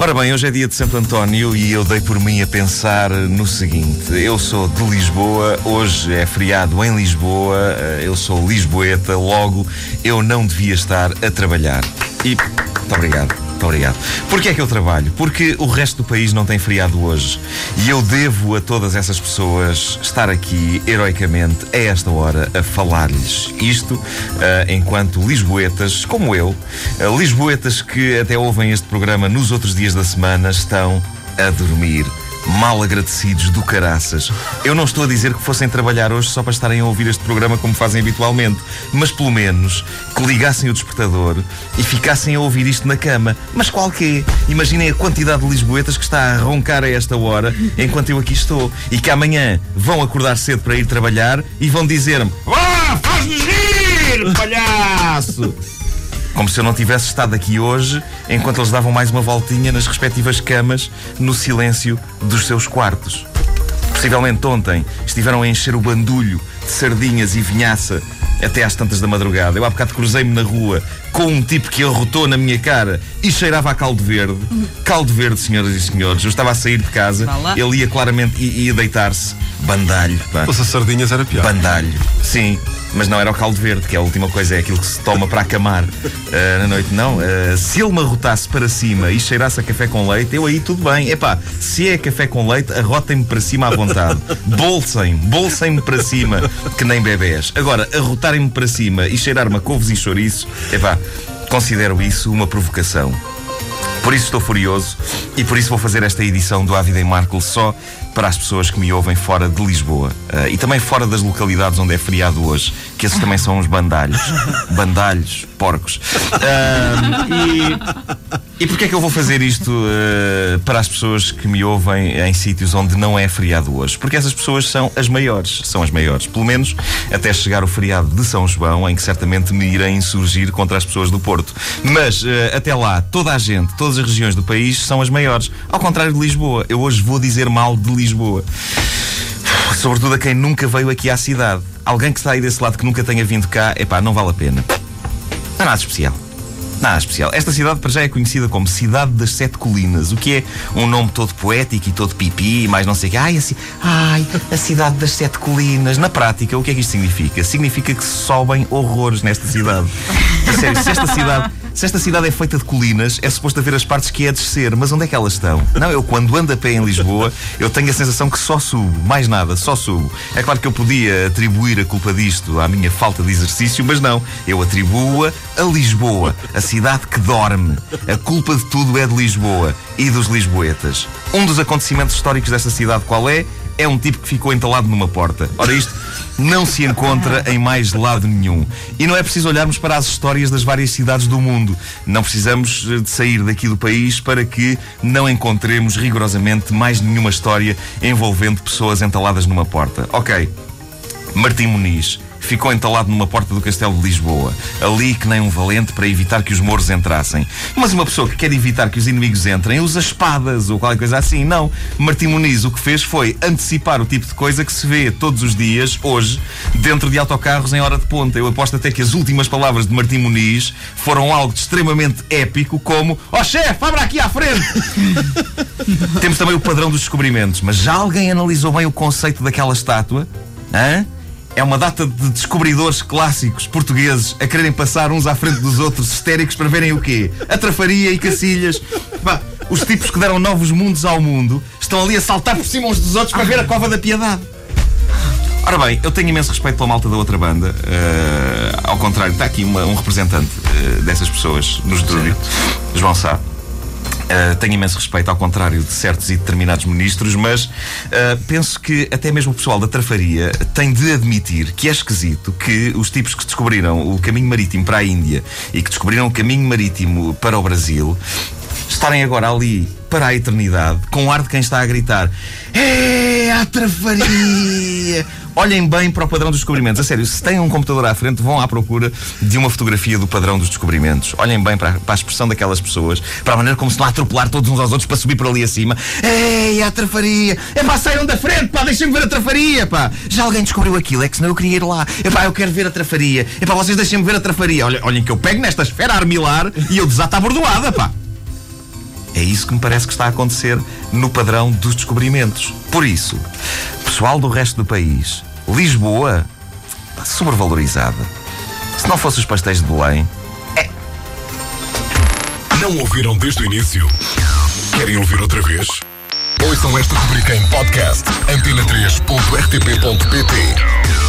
Ora bem, hoje é dia de Santo António e eu dei por mim a pensar no seguinte: eu sou de Lisboa, hoje é feriado em Lisboa, eh, eu sou lisboeta, logo eu não devia estar a trabalhar. E muito obrigado. Muito obrigado. Porquê é que eu trabalho? Porque o resto do país não tem feriado hoje. E eu devo a todas essas pessoas estar aqui, heroicamente, a esta hora, a falar-lhes isto, uh, enquanto lisboetas, como eu, uh, lisboetas que até ouvem este programa nos outros dias da semana, estão a dormir mal agradecidos do caraças. Eu não estou a dizer que fossem trabalhar hoje só para estarem a ouvir este programa como fazem habitualmente, mas pelo menos que ligassem o despertador e ficassem a ouvir isto na cama. Mas qual que é? Imaginem a quantidade de lisboetas que está a roncar a esta hora enquanto eu aqui estou e que amanhã vão acordar cedo para ir trabalhar e vão dizer-me: Ah, faz-nos rir, palhaço! Como se eu não tivesse estado aqui hoje enquanto eles davam mais uma voltinha nas respectivas camas no silêncio dos seus quartos. Possivelmente ontem estiveram a encher o bandulho de sardinhas e vinhaça até às tantas da madrugada. Eu há bocado cruzei-me na rua com um tipo que arrotou na minha cara e cheirava a caldo verde. Caldo verde, senhoras e senhores. Eu estava a sair de casa, ele ia claramente ia deitar-se. Bandalho. Pá. Se sardinhas era pior. Bandalho. Sim. Mas não era o caldo verde, que é a última coisa, é aquilo que se toma para acamar uh, na noite. Não, uh, se ele me arrotasse para cima e cheirasse a café com leite, eu aí tudo bem. Epá, se é café com leite, arrotem-me para cima à vontade. Bolsem, bolsem-me para cima, que nem bebés. Agora, arrotarem-me para cima e cheirar-me a couves e chouriço, epá, considero isso uma provocação. Por isso estou furioso e por isso vou fazer esta edição do Ávida em Marco só para as pessoas que me ouvem fora de Lisboa uh, e também fora das localidades onde é feriado hoje, que esses também são os bandalhos. bandalhos, porcos. Uh, e e porquê é que eu vou fazer isto uh, para as pessoas que me ouvem em sítios onde não é feriado hoje? Porque essas pessoas são as maiores, são as maiores. Pelo menos até chegar o feriado de São João, em que certamente me irei insurgir contra as pessoas do Porto. Mas uh, até lá, toda a gente, todas as regiões do país são as maiores. Ao contrário de Lisboa. Eu hoje vou dizer mal de Lisboa. Sobretudo a quem nunca veio aqui à cidade. Alguém que está aí desse lado que nunca tenha vindo cá, epá, não vale a pena. Não há nada especial. Nada especial. Esta cidade para já é conhecida como Cidade das Sete Colinas, o que é um nome todo poético e todo pipi, mais não sei o que. Ai, assim, ai, a Cidade das Sete Colinas. Na prática, o que é que isto significa? Significa que sobem horrores nesta cidade. Sério, se esta cidade se esta cidade é feita de colinas, é suposto haver as partes que é descer, mas onde é que elas estão? Não, eu quando ando a pé em Lisboa, eu tenho a sensação que só subo, mais nada, só subo. É claro que eu podia atribuir a culpa disto à minha falta de exercício, mas não, eu atribuo-a a Lisboa, a cidade que dorme. A culpa de tudo é de Lisboa e dos lisboetas. Um dos acontecimentos históricos desta cidade qual é? É um tipo que ficou entalado numa porta. Ora, isto não se encontra em mais lado nenhum. E não é preciso olharmos para as histórias das várias cidades do mundo. Não precisamos eh, de sair daqui do país para que não encontremos rigorosamente mais nenhuma história envolvendo pessoas entaladas numa porta. Ok. Martim Muniz ficou entalado numa porta do castelo de Lisboa, ali que nem um valente para evitar que os mouros entrassem. Mas uma pessoa que quer evitar que os inimigos entrem usa espadas ou qualquer coisa assim. Não. Martim Muniz o que fez foi antecipar o tipo de coisa que se vê todos os dias, hoje, dentro de autocarros em hora de ponta. Eu aposto até que as últimas palavras de Martim Muniz foram algo extremamente épico, como Ó oh, chefe, abra aqui à frente! Temos também o padrão dos descobrimentos, mas já alguém analisou bem o conceito daquela estátua? Hã? É uma data de descobridores clássicos portugueses a quererem passar uns à frente dos outros histéricos para verem o quê? A trafaria e cacilhas. Pá, os tipos que deram novos mundos ao mundo estão ali a saltar por cima uns dos outros para ver a cova da piedade. Ora bem, eu tenho imenso respeito pela malta da outra banda. Uh, ao contrário, está aqui uma, um representante uh, dessas pessoas no estúdio, João Sá. Uh, tenho imenso respeito, ao contrário de certos e determinados ministros, mas uh, penso que até mesmo o pessoal da trafaria tem de admitir que é esquisito que os tipos que descobriram o caminho marítimo para a Índia e que descobriram o caminho marítimo para o Brasil estarem agora ali para a eternidade com o ar de quem está a gritar: É a trafaria! Olhem bem para o padrão dos descobrimentos. A sério, se têm um computador à frente, vão à procura de uma fotografia do padrão dos descobrimentos. Olhem bem para a, para a expressão daquelas pessoas, para a maneira como se estão a atropelar todos uns aos outros para subir por ali acima. Ei, a trafaria! É pá, saiam da frente, pá, deixem-me ver a trafaria, pá! Já alguém descobriu aquilo, é que senão eu queria ir lá. É pá, eu quero ver a trafaria. É pá, vocês deixem-me ver a trafaria. Olhem, olhem que eu pego nesta esfera armilar e eu desato a bordoada, pá! É isso que me parece que está a acontecer no padrão dos descobrimentos. Por isso, pessoal do resto do país, Lisboa está sobrevalorizada. Se não fosse os pastéis de Belém, é. Não ouviram desde o início? Querem ouvir outra vez? Ouçam esta rubrica em podcast antena3.rtp.pt